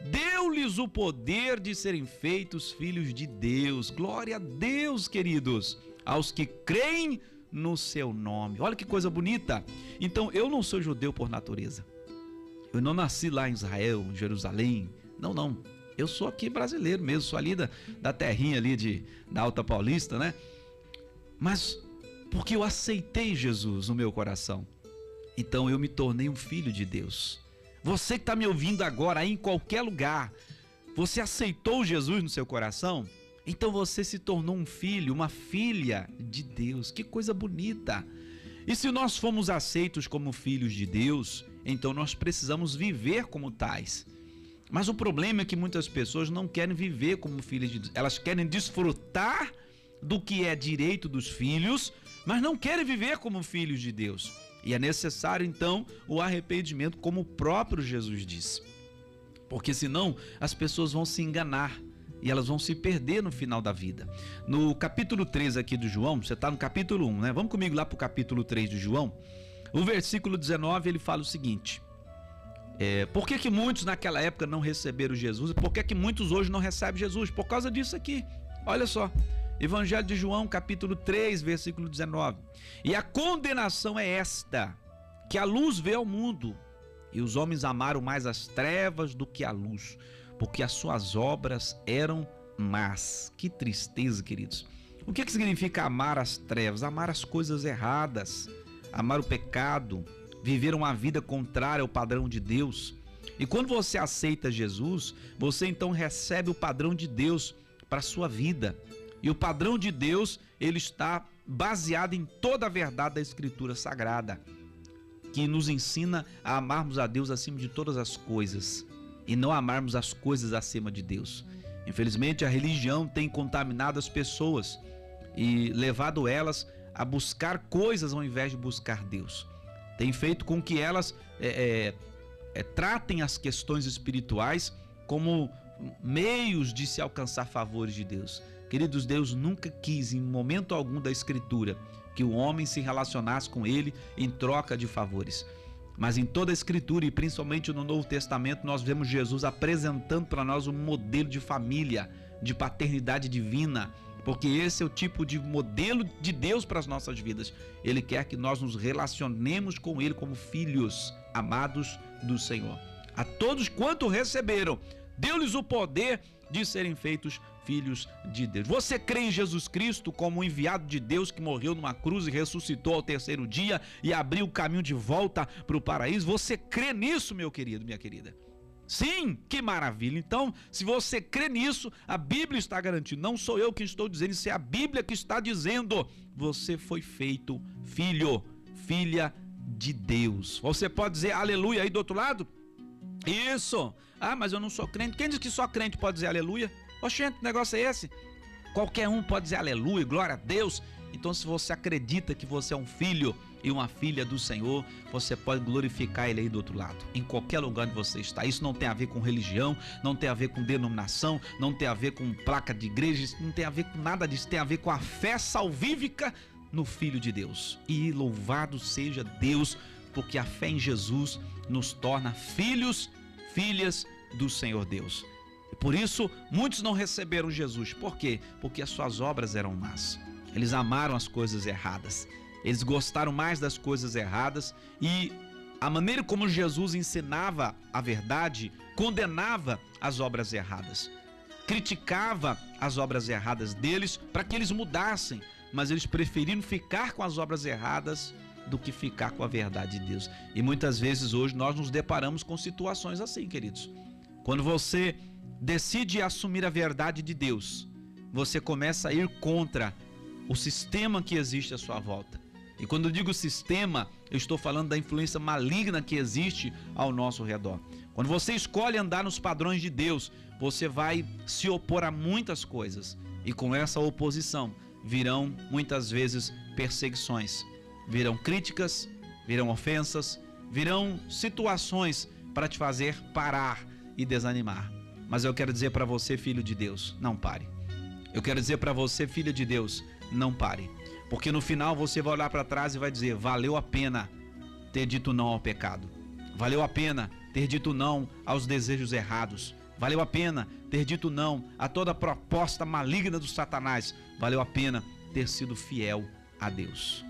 Deu-lhes o poder de serem feitos filhos de Deus. Glória a Deus, queridos. Aos que creem no seu nome. Olha que coisa bonita. Então, eu não sou judeu por natureza. Eu não nasci lá em Israel, em Jerusalém. Não, não. Eu sou aqui brasileiro mesmo, sou ali da, da terrinha ali de, da Alta Paulista, né? Mas porque eu aceitei Jesus no meu coração, então eu me tornei um filho de Deus. Você que está me ouvindo agora, aí em qualquer lugar, você aceitou Jesus no seu coração? Então você se tornou um filho, uma filha de Deus. Que coisa bonita! E se nós fomos aceitos como filhos de Deus, então nós precisamos viver como tais. Mas o problema é que muitas pessoas não querem viver como filhos de Deus. Elas querem desfrutar do que é direito dos filhos, mas não querem viver como filhos de Deus. E é necessário então o arrependimento, como o próprio Jesus disse. Porque senão as pessoas vão se enganar e elas vão se perder no final da vida. No capítulo 3 aqui do João, você está no capítulo 1, né? Vamos comigo lá para o capítulo 3 de João. O versículo 19 ele fala o seguinte: é, Por que, que muitos naquela época não receberam Jesus? Por que, que muitos hoje não recebem Jesus? Por causa disso aqui. Olha só. Evangelho de João, capítulo 3, versículo 19. E a condenação é esta: que a luz veio ao mundo, e os homens amaram mais as trevas do que a luz, porque as suas obras eram más. Que tristeza, queridos. O que, que significa amar as trevas? Amar as coisas erradas, amar o pecado, viver uma vida contrária ao padrão de Deus. E quando você aceita Jesus, você então recebe o padrão de Deus para a sua vida. E o padrão de Deus, ele está baseado em toda a verdade da Escritura Sagrada, que nos ensina a amarmos a Deus acima de todas as coisas e não amarmos as coisas acima de Deus. Infelizmente, a religião tem contaminado as pessoas e levado elas a buscar coisas ao invés de buscar Deus. Tem feito com que elas é, é, é, tratem as questões espirituais como meios de se alcançar favores de Deus. Queridos, Deus nunca quis, em momento algum da Escritura, que o homem se relacionasse com ele em troca de favores. Mas em toda a Escritura e principalmente no Novo Testamento, nós vemos Jesus apresentando para nós um modelo de família, de paternidade divina, porque esse é o tipo de modelo de Deus para as nossas vidas. Ele quer que nós nos relacionemos com Ele como filhos amados do Senhor. A todos quanto receberam, deu-lhes o poder de serem feitos filhos de Deus. Você crê em Jesus Cristo como um enviado de Deus que morreu numa cruz e ressuscitou ao terceiro dia e abriu o caminho de volta para o paraíso? Você crê nisso, meu querido, minha querida? Sim, que maravilha. Então, se você crê nisso, a Bíblia está garantindo. Não sou eu que estou dizendo, isso é a Bíblia que está dizendo. Você foi feito filho, filha de Deus. Você pode dizer aleluia aí do outro lado? Isso. Ah, mas eu não sou crente. Quem diz que só crente pode dizer aleluia? Oxente, que negócio é esse? Qualquer um pode dizer aleluia, glória a Deus. Então, se você acredita que você é um filho e uma filha do Senhor, você pode glorificar Ele aí do outro lado, em qualquer lugar onde você está. Isso não tem a ver com religião, não tem a ver com denominação, não tem a ver com placa de igreja, isso não tem a ver com nada disso. Tem a ver com a fé salvífica no Filho de Deus. E louvado seja Deus, porque a fé em Jesus nos torna filhos, filhas do Senhor Deus. Por isso, muitos não receberam Jesus. Por quê? Porque as suas obras eram más. Eles amaram as coisas erradas. Eles gostaram mais das coisas erradas e a maneira como Jesus ensinava a verdade condenava as obras erradas. Criticava as obras erradas deles para que eles mudassem, mas eles preferiram ficar com as obras erradas do que ficar com a verdade de Deus. E muitas vezes hoje nós nos deparamos com situações assim, queridos. Quando você decide assumir a verdade de Deus, você começa a ir contra o sistema que existe à sua volta. E quando eu digo sistema, eu estou falando da influência maligna que existe ao nosso redor. Quando você escolhe andar nos padrões de Deus, você vai se opor a muitas coisas. E com essa oposição virão muitas vezes perseguições, virão críticas, virão ofensas, virão situações para te fazer parar e desanimar. Mas eu quero dizer para você, filho de Deus, não pare. Eu quero dizer para você, filha de Deus, não pare. Porque no final você vai olhar para trás e vai dizer: valeu a pena ter dito não ao pecado. Valeu a pena ter dito não aos desejos errados. Valeu a pena ter dito não a toda proposta maligna do Satanás. Valeu a pena ter sido fiel a Deus.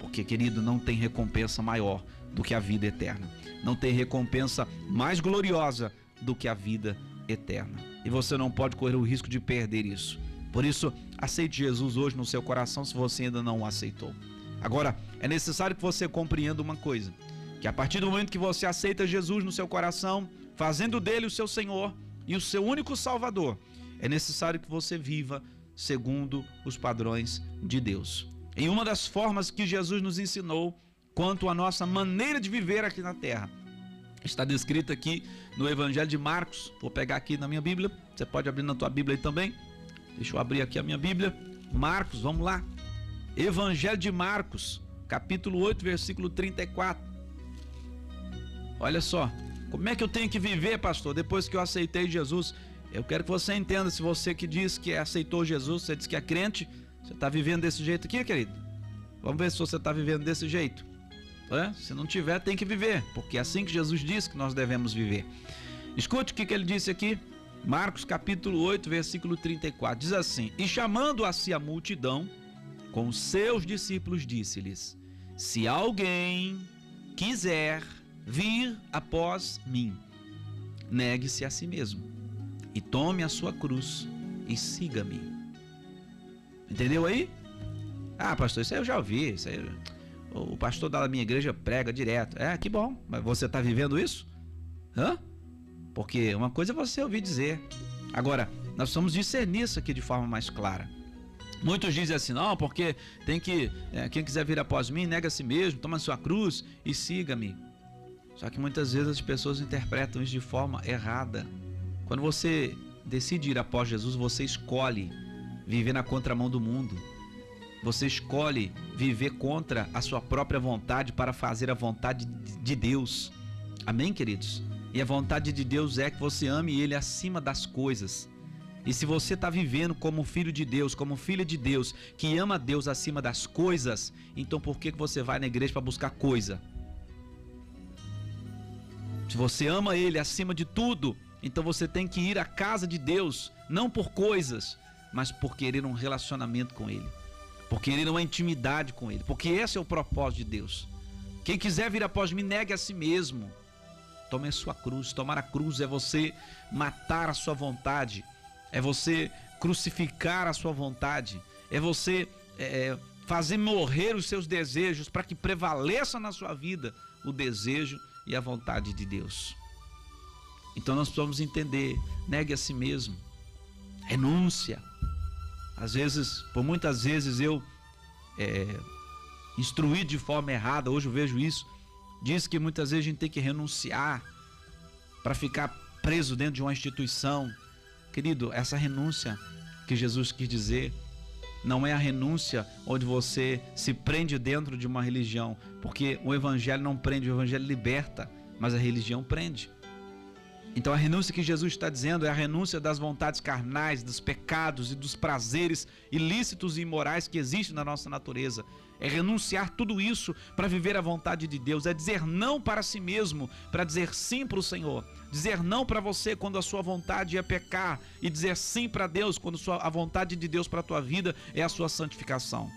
Porque, querido, não tem recompensa maior do que a vida eterna. Não tem recompensa mais gloriosa do que a vida eterna. E você não pode correr o risco de perder isso. Por isso, aceite Jesus hoje no seu coração se você ainda não o aceitou. Agora, é necessário que você compreenda uma coisa: que a partir do momento que você aceita Jesus no seu coração, fazendo dele o seu Senhor e o seu único Salvador, é necessário que você viva segundo os padrões de Deus. Em uma das formas que Jesus nos ensinou quanto à nossa maneira de viver aqui na terra, está descrito aqui no Evangelho de Marcos. Vou pegar aqui na minha Bíblia, você pode abrir na tua Bíblia aí também. Deixa eu abrir aqui a minha Bíblia. Marcos, vamos lá. Evangelho de Marcos, capítulo 8, versículo 34. Olha só, como é que eu tenho que viver, pastor, depois que eu aceitei Jesus? Eu quero que você entenda, se você que diz que aceitou Jesus, você diz que é crente, você está vivendo desse jeito aqui, querido? Vamos ver se você está vivendo desse jeito. É? Se não tiver, tem que viver, porque é assim que Jesus disse que nós devemos viver. Escute o que, que ele disse aqui. Marcos capítulo 8, versículo 34. Diz assim: E chamando a si a multidão, com seus discípulos, disse-lhes: Se alguém quiser vir após mim, negue-se a si mesmo e tome a sua cruz e siga-me. Entendeu aí? Ah, pastor, isso aí eu já ouvi. Isso aí, o pastor da minha igreja prega direto. É, que bom. Mas você está vivendo isso? Hã? Porque uma coisa é você ouvir dizer. Agora, nós precisamos discernir isso aqui de forma mais clara. Muitos dizem assim, não, porque tem que. É, quem quiser vir após mim, nega a si mesmo, toma sua cruz e siga-me. Só que muitas vezes as pessoas interpretam isso de forma errada. Quando você decide ir após Jesus, você escolhe viver na contramão do mundo. Você escolhe viver contra a sua própria vontade para fazer a vontade de Deus. Amém, queridos? E a vontade de Deus é que você ame Ele acima das coisas. E se você está vivendo como filho de Deus, como filha de Deus, que ama Deus acima das coisas, então por que você vai na igreja para buscar coisa? Se você ama Ele acima de tudo, então você tem que ir à casa de Deus, não por coisas, mas por querer um relacionamento com Ele, por querer uma intimidade com Ele, porque esse é o propósito de Deus. Quem quiser vir após mim, negue a si mesmo. Tome a sua cruz. Tomar a cruz é você matar a sua vontade, é você crucificar a sua vontade, é você é, fazer morrer os seus desejos para que prevaleça na sua vida o desejo e a vontade de Deus. Então nós precisamos entender, negue a si mesmo, renúncia. Às vezes, por muitas vezes eu é, de forma errada, hoje eu vejo isso, diz que muitas vezes a gente tem que renunciar para ficar preso dentro de uma instituição. Querido, essa renúncia que Jesus quis dizer não é a renúncia onde você se prende dentro de uma religião, porque o evangelho não prende, o evangelho liberta, mas a religião prende. Então a renúncia que Jesus está dizendo é a renúncia das vontades carnais, dos pecados e dos prazeres ilícitos e imorais que existem na nossa natureza. É renunciar tudo isso para viver a vontade de Deus, é dizer não para si mesmo, para dizer sim para o Senhor. Dizer não para você quando a sua vontade é pecar e dizer sim para Deus quando a vontade de Deus para a tua vida é a sua santificação.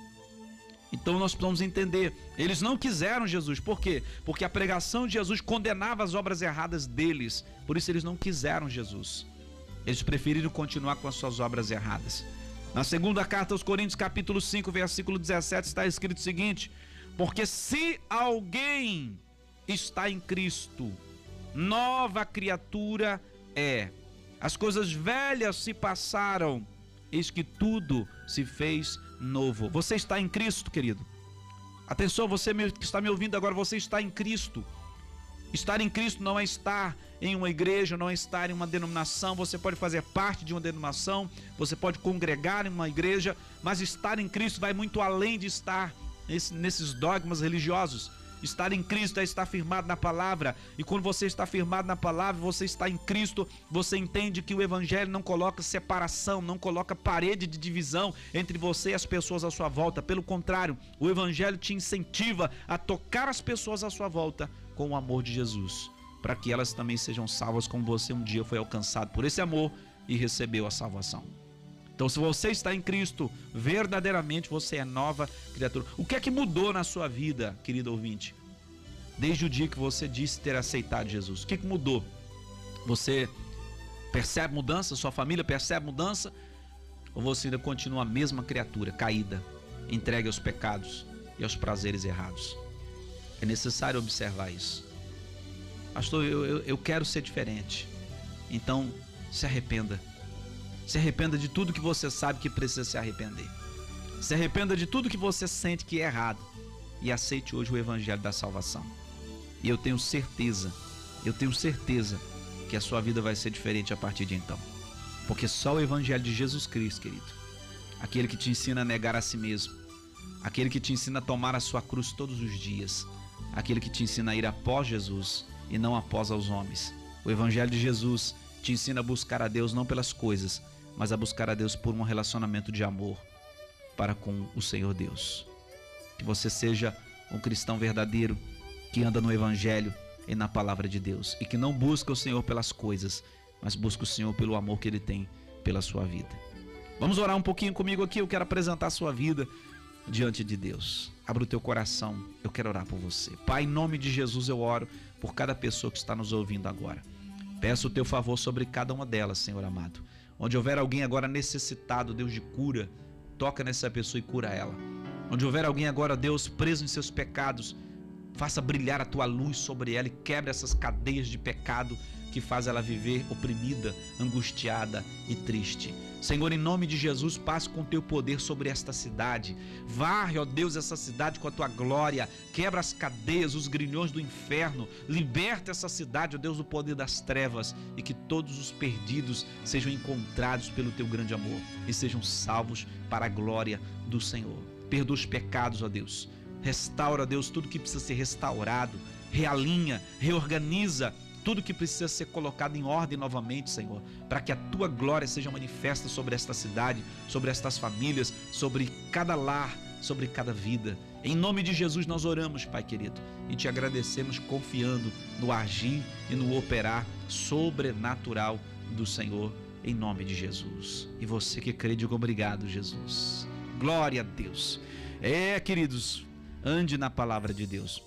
Então nós precisamos entender, eles não quiseram Jesus, por quê? Porque a pregação de Jesus condenava as obras erradas deles, por isso eles não quiseram Jesus. Eles preferiram continuar com as suas obras erradas. Na segunda carta aos Coríntios, capítulo 5, versículo 17, está escrito o seguinte: Porque se alguém está em Cristo, nova criatura é. As coisas velhas se passaram, eis que tudo se fez novo. Você está em Cristo, querido. Atenção, você que está me ouvindo agora, você está em Cristo. Estar em Cristo não é estar em uma igreja, não é estar em uma denominação. Você pode fazer parte de uma denominação, você pode congregar em uma igreja, mas estar em Cristo vai muito além de estar nesses dogmas religiosos. Estar em Cristo é estar firmado na palavra. E quando você está firmado na palavra, você está em Cristo, você entende que o Evangelho não coloca separação, não coloca parede de divisão entre você e as pessoas à sua volta. Pelo contrário, o Evangelho te incentiva a tocar as pessoas à sua volta com o amor de Jesus, para que elas também sejam salvas como você um dia foi alcançado por esse amor e recebeu a salvação. Então, se você está em Cristo, verdadeiramente você é nova criatura. O que é que mudou na sua vida, querido ouvinte? Desde o dia que você disse ter aceitado Jesus. O que, é que mudou? Você percebe mudança? Sua família percebe mudança? Ou você ainda continua a mesma criatura, caída, entregue aos pecados e aos prazeres errados? É necessário observar isso. Pastor, eu, eu, eu quero ser diferente. Então, se arrependa se arrependa de tudo que você sabe que precisa se arrepender. Se arrependa de tudo que você sente que é errado e aceite hoje o evangelho da salvação. E eu tenho certeza, eu tenho certeza que a sua vida vai ser diferente a partir de então. Porque só o evangelho de Jesus Cristo, querido, aquele que te ensina a negar a si mesmo, aquele que te ensina a tomar a sua cruz todos os dias, aquele que te ensina a ir após Jesus e não após aos homens. O evangelho de Jesus te ensina a buscar a Deus não pelas coisas, mas a buscar a Deus por um relacionamento de amor para com o Senhor Deus. Que você seja um cristão verdadeiro que anda no Evangelho e na palavra de Deus e que não busca o Senhor pelas coisas, mas busque o Senhor pelo amor que Ele tem pela sua vida. Vamos orar um pouquinho comigo aqui. Eu quero apresentar a sua vida diante de Deus. Abra o teu coração. Eu quero orar por você. Pai, em nome de Jesus eu oro por cada pessoa que está nos ouvindo agora. Peço o teu favor sobre cada uma delas, Senhor amado. Onde houver alguém agora necessitado, Deus, de cura, toca nessa pessoa e cura ela. Onde houver alguém agora, Deus, preso em seus pecados, faça brilhar a tua luz sobre ela e quebre essas cadeias de pecado que faz ela viver oprimida, angustiada e triste. Senhor, em nome de Jesus, passe com teu poder sobre esta cidade. Varre, ó Deus, essa cidade com a tua glória. Quebra as cadeias, os grilhões do inferno. Liberta essa cidade, ó Deus, do poder das trevas e que todos os perdidos sejam encontrados pelo teu grande amor e sejam salvos para a glória do Senhor. Perdoa os pecados, ó Deus. Restaura, Deus, tudo que precisa ser restaurado. Realinha, reorganiza tudo que precisa ser colocado em ordem novamente, Senhor, para que a tua glória seja manifesta sobre esta cidade, sobre estas famílias, sobre cada lar, sobre cada vida. Em nome de Jesus nós oramos, Pai querido, e te agradecemos confiando no agir e no operar sobrenatural do Senhor, em nome de Jesus. E você que crê, diga obrigado, Jesus. Glória a Deus. É, queridos, ande na palavra de Deus.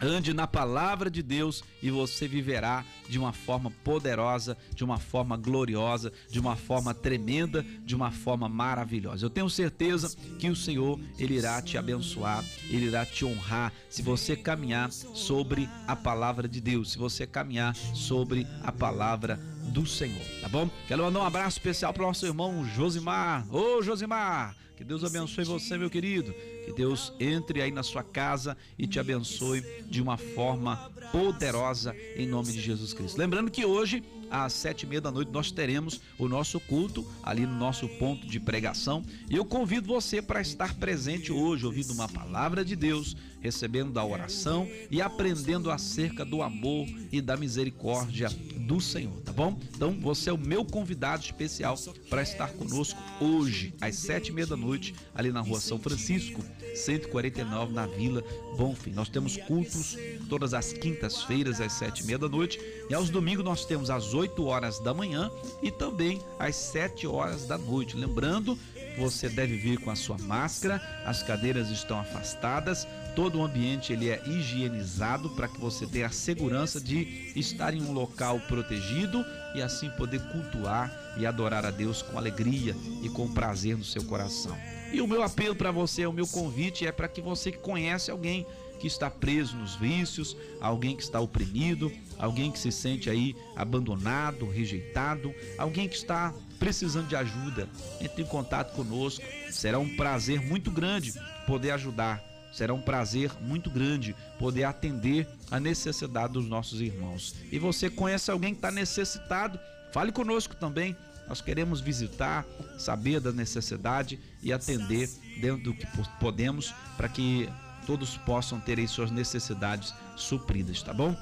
Ande na palavra de Deus e você viverá de uma forma poderosa, de uma forma gloriosa, de uma forma tremenda, de uma forma maravilhosa. Eu tenho certeza que o Senhor ele irá te abençoar, ele irá te honrar se você caminhar sobre a palavra de Deus, se você caminhar sobre a palavra do Senhor, tá bom? Quero mandar um abraço especial para o nosso irmão Josimar. Ô Josimar, que Deus abençoe você, meu querido. Que Deus entre aí na sua casa e te abençoe de uma forma poderosa em nome de Jesus Cristo. Lembrando que hoje, às sete e meia da noite, nós teremos o nosso culto ali no nosso ponto de pregação. E eu convido você para estar presente hoje, ouvindo uma palavra de Deus, recebendo da oração e aprendendo acerca do amor e da misericórdia do Senhor, tá bom? Então você é o meu convidado especial para estar conosco hoje, às sete e meia da noite, ali na rua São Francisco, 149, na Vila Bonfim. Nós temos cultos todas as quintas-feiras, às sete e meia da noite, e aos domingos nós temos às 8 horas da manhã e também às 7 horas da noite. Lembrando, você deve vir com a sua máscara, as cadeiras estão afastadas, todo o ambiente ele é higienizado para que você tenha a segurança de estar em um local protegido e assim poder cultuar e adorar a Deus com alegria e com prazer no seu coração. E o meu apelo para você, o meu convite é para que você conhece alguém que está preso nos vícios, alguém que está oprimido, alguém que se sente aí abandonado, rejeitado, alguém que está precisando de ajuda, entre em contato conosco. Será um prazer muito grande poder ajudar. Será um prazer muito grande poder atender a necessidade dos nossos irmãos. E você conhece alguém que está necessitado? Fale conosco também. Nós queremos visitar, saber da necessidade e atender dentro do que podemos para que todos possam ter aí suas necessidades supridas, tá bom?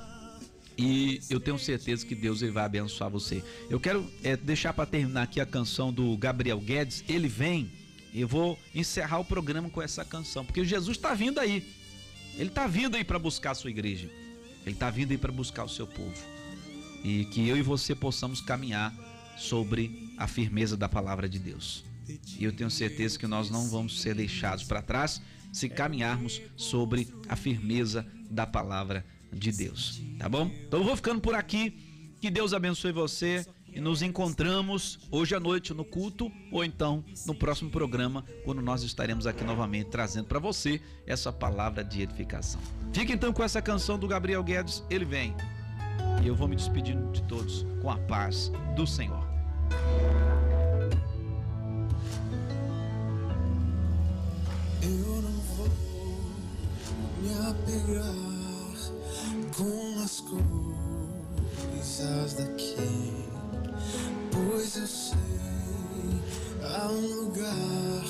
E eu tenho certeza que Deus vai abençoar você. Eu quero é, deixar para terminar aqui a canção do Gabriel Guedes, Ele Vem. Eu vou encerrar o programa com essa canção, porque Jesus está vindo aí. Ele está vindo aí para buscar a sua igreja. Ele está vindo aí para buscar o seu povo. E que eu e você possamos caminhar sobre a firmeza da palavra de Deus. E eu tenho certeza que nós não vamos ser deixados para trás se caminharmos sobre a firmeza da palavra de Deus. Tá bom? Então eu vou ficando por aqui. Que Deus abençoe você e nos encontramos hoje à noite no culto ou então no próximo programa, quando nós estaremos aqui novamente trazendo para você essa palavra de edificação. Fique então com essa canção do Gabriel Guedes, ele vem. E eu vou me despedindo de todos com a paz do Senhor. Apegar com as coisas daqui, pois eu sei há um lugar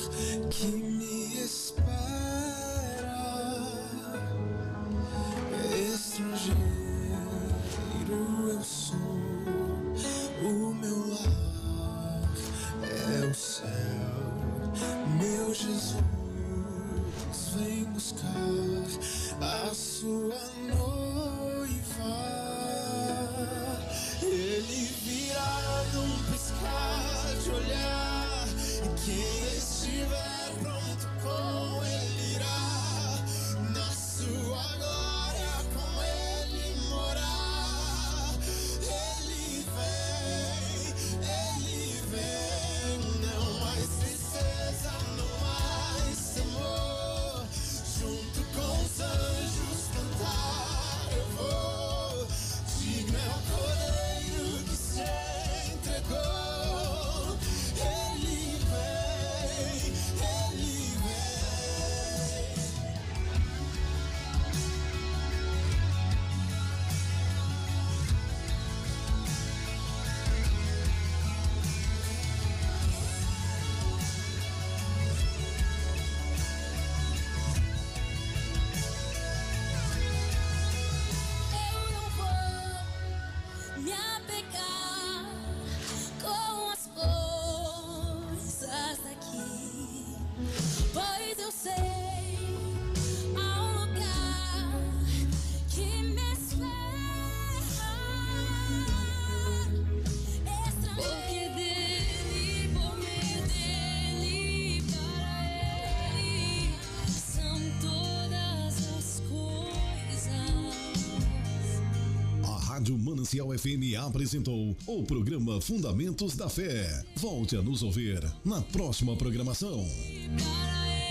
que me espera. Manancial FM apresentou o programa Fundamentos da Fé. Volte a nos ouvir na próxima programação.